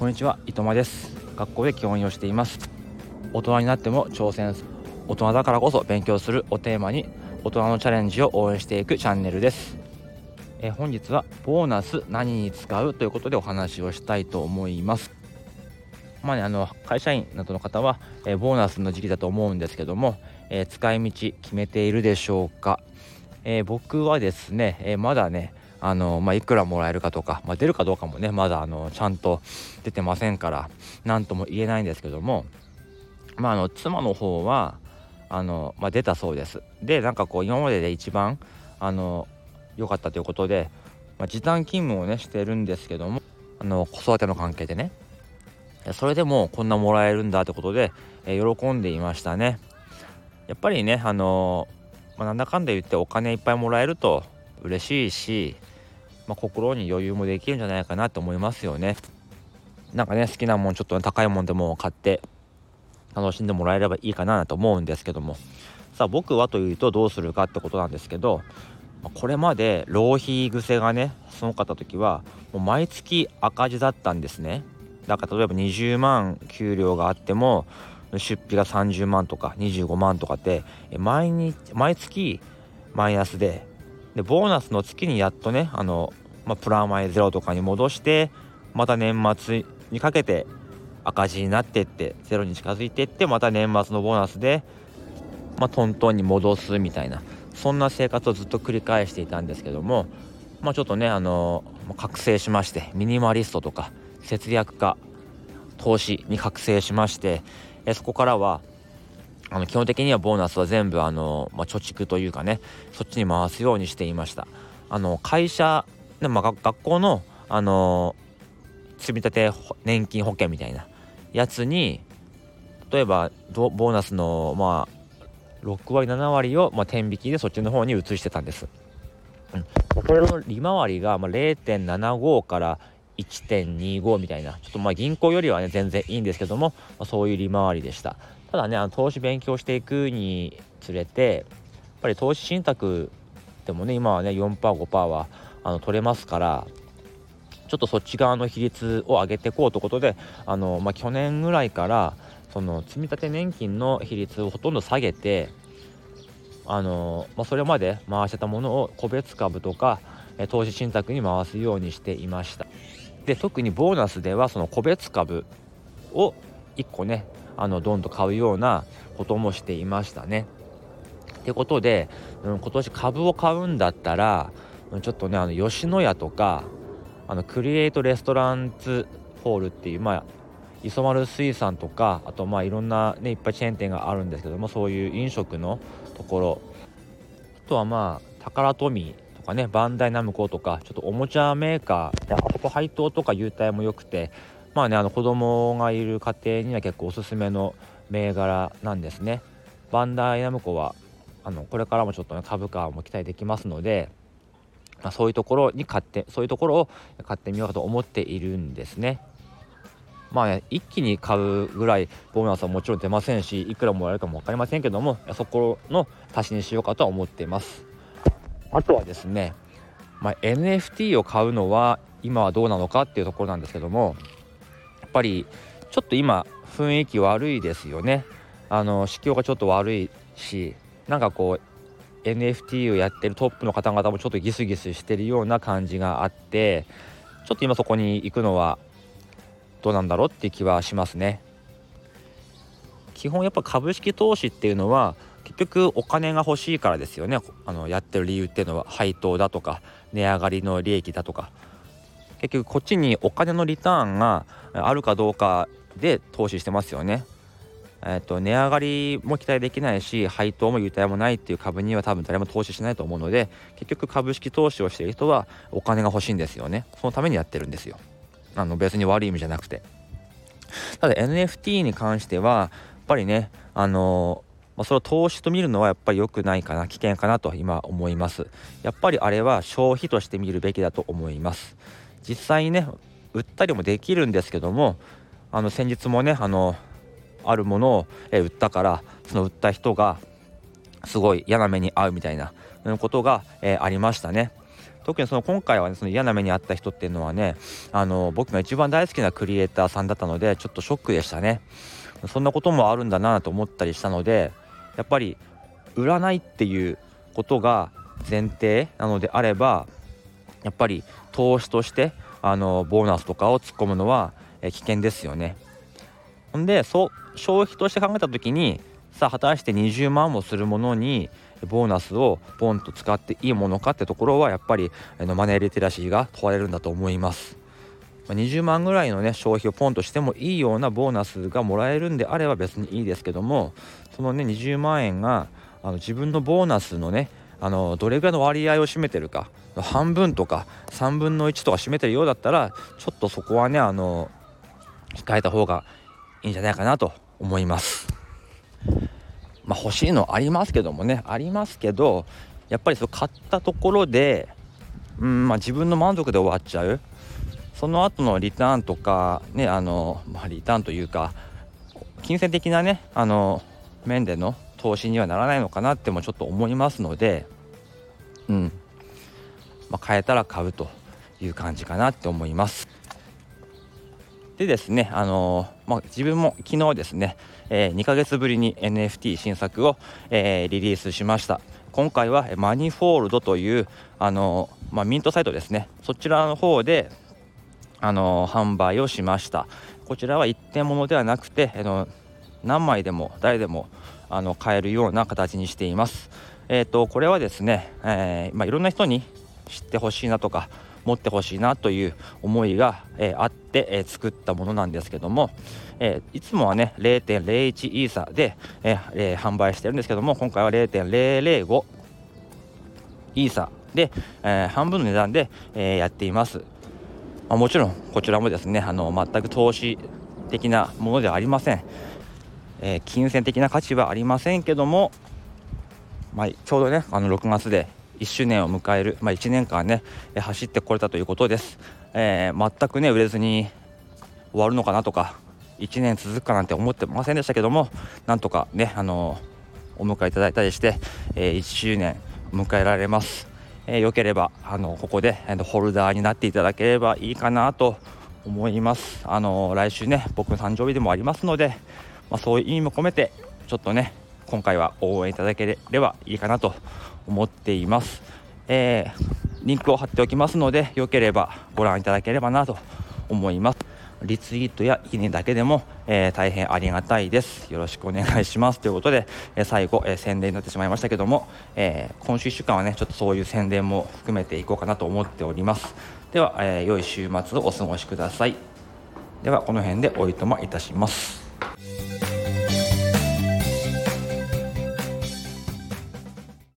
こんにちは伊藤間です。学校で教員をしています。大人になっても挑戦大人だからこそ勉強するをテーマに大人のチャレンジを応援していくチャンネルです。え本日はボーナス何に使う？ということでお話をしたいと思います。まあね、あの会社員などの方は、えボーナスの時期だと思うんですけども、えー、使い道決めているでしょうか、えー、僕はですね、えー、まだねあの、まあ、いくらもらえるかとか、まあ、出るかどうかもねまだあのちゃんと出てませんから何とも言えないんですけども、まあ、あの妻の方はあの、まあ、出たそうです。でなんかこう今までで一番あの良かったということで、まあ、時短勤務をねしてるんですけどもあの子育ての関係でねそれでもこんなもらえるんだってことで、えー、喜んでいましたね。やっぱりねあのまあ、なんだかんだ言ってお金いっぱいもらえると嬉しいしまあ、心に余裕もできるんじゃないかなと思いますよね。なんかね好きなもんちょっと、ね、高いもんでも買って楽しんでもらえればいいかなと思うんですけどもさあ僕はというとどうするかってことなんですけどこれまで浪費癖がねすごかった時はもう毎月赤字だったんですねだから例えば20万給料があっても出費が30万とか25万とかって毎日毎月マイナスででボーナスの月にやっとねあの、まあ、プラマイゼロとかに戻してまた年末にかけて赤字になってってゼロに近づいてってまた年末のボーナスで、まあ、トントンに戻すみたいなそんな生活をずっと繰り返していたんですけども、まあ、ちょっとねあの覚醒しましてミニマリストとか節約家投資に覚醒しましてえそこからはあの基本的にはボーナスは全部あの、まあ、貯蓄というかねそっちに回すようにしていました。あの会社、でまあ、学校のあの積立年金保険みたいなやつに例えばボーナスのまあ6割7割を、まあ、天引きでそっちの方に移してたんです、うん、これの利回りが、まあ、0.75から1.25みたいなちょっとまあ銀行よりはね全然いいんですけども、まあ、そういう利回りでした。ただねあの投資勉強していくにつれてやっぱり投資信託でもね今はね 4%5% はあの取れますからちょっとそっち側の比率を上げていこうということであの、まあ、去年ぐらいからその積立年金の比率をほとんど下げてあの、まあ、それまで回してたものを個別株とか投資信託に回すようにしていました。で特にボーナスではその個別株を1個ねあのどんどん買うようなこともしていましたね。ってことで、うん、今年株を買うんだったらちょっとねあの吉野家とかあのクリエイトレストランツホールっていうまあ磯丸水産とかあとまあいろんなねいっぱいチェーン店があるんですけどもそういう飲食のところあとはまあタカラトミーとかねバンダイナムコとかちょっとおもちゃメーカーあそこ配当とか優待も良くてまあねあの子供がいる家庭には結構おすすめの銘柄なんですね。バンダイナムコはあのこれからもちょっと、ね、株価も期待できますので、まあ、そういうところに買ってそういうところを買ってみようかと思っているんですね。まあ、ね、一気に買うぐらいボーナスはもちろん出ませんしいくらもらえるかも分かりませんけどもそこの足しにしようかとは思っていますあとはですね、まあ、NFT を買うのは今はどうなのかっていうところなんですけどもぱりちょっと今雰囲気悪いですよね。あの市況がちょっと悪いしなんかこう NFT をやってるトップの方々もちょっとギスギスしてるような感じがあってちょっと今そこに行くのはどうなんだろうっていう気はしますね。基本やっぱ株式投資っていうのは結局お金が欲しいからですよね。あのやってる理由っていうのは配当だとか値上がりの利益だとか。結局こっちにお金のリターンがあるかどうかで投資してますよね。えーと、値上がりも期待できないし配当も優待もないっていう株には多分誰も投資しないと思うので結局株式投資をしている人はお金が欲しいんですよね。そのためにやってるんですよ。あの別に悪い意味じゃなくて。ただ NFT に関してはやっぱりねあのま、それを投資と見るのはやっぱり良くないかな危険かなと今思います。やっぱりあれは消費として見るべきだと思います。実際にね売ったりもできるんですけどもあの先日もねあのあるものを、売ったからその売った人がすごい嫌な目に遭うみたいなことが、えー、ありましたね。特にその今回は、ね、その嫌な目に遭った人っていうのはねあの僕が一番大好きなクリエイターさんだったのでちょっとショックでしたねそんなこともあるんだなと思ったりしたのでやっぱり占いっていうことが前提なのであればやっぱり投資としてあのボーナスとかを突っ込むのは危険ですよね。ほんでそう消費として考えた時にさあ果たして20万もするものにボーナスをポンと使っていいものかってところはやっぱりマネーリテラシーが問われるんだと思います。20万ぐらいのね消費をポンとしてもいいようなボーナスがもらえるんであれば別にいいですけどもそのね20万円があの自分のボーナスのねあのどれぐらいの割合を占めてるか。半分とか3分の1とか占めてるようだったらちょっとそこはねあの控えた方がいいんじゃないかなと思います。まあ、欲しいのありますけどもね。ありますけどやっぱりそう買ったところで、うんまあ、自分の満足で終わっちゃう。その後のリターンとかねあの、まあ、リターンというか金銭的なねあの面での投資にはならないのかなってもちょっと思いますのでうん、まあ、買えたら買うという感じかなって思います。でですね、あのー、まあ、自分も昨日ですね、えー、2ヶ月ぶりに NFT 新作を、えー、リリースしました。今回はマニフォールドという、あのまあ、ミントサイトですね、そちらの方で、あの販売をしました。こちらは一点物ではなくて、あの何枚でも誰でもあの買えるような形にしています。えーと、これはですね、えー、まあ、いろんな人に知ってほしいなとか持ってほしいなという思いが、えー、あって、えー、作ったものなんですけども、えー、いつもはね0.01イーサで、ええ販売してるんですけども今回は0.005イーサで、え半分の値段で、えやっています、まあ、もちろんこちらもですねあの全く投資的なものではありません、え金銭的な価値はありませんけども、まあ、ちょうどねあの6月で1周年を迎える、まあ、1年間ね走ってこれたということです、えー、全くね売れずに終わるのかなとか1年続くかなんて思ってませんでしたけどもなんとかねあのお迎えいただいたりして、えー、1周年迎えられます、えー、よければあのここでホルダーになっていただければいいかなと思います。あの来週ね僕の誕生日でもありますので、まあ、そういう意味も込めてちょっとね今回は応援いただければいいかなと思っています、えー、リンクを貼っておきますのでよければご覧いただければなと思います。リツイートやいいねだけでも、えー、大変ありがたいです。よろしくお願いします。ということで、えー、最後、えー、宣伝になってしまいましたけども、え今週1週間はねちょっとそういう宣伝も含めていこうかなと思っております。では、え良い週末をお過ごしください。ではこの辺でおいとまいたします。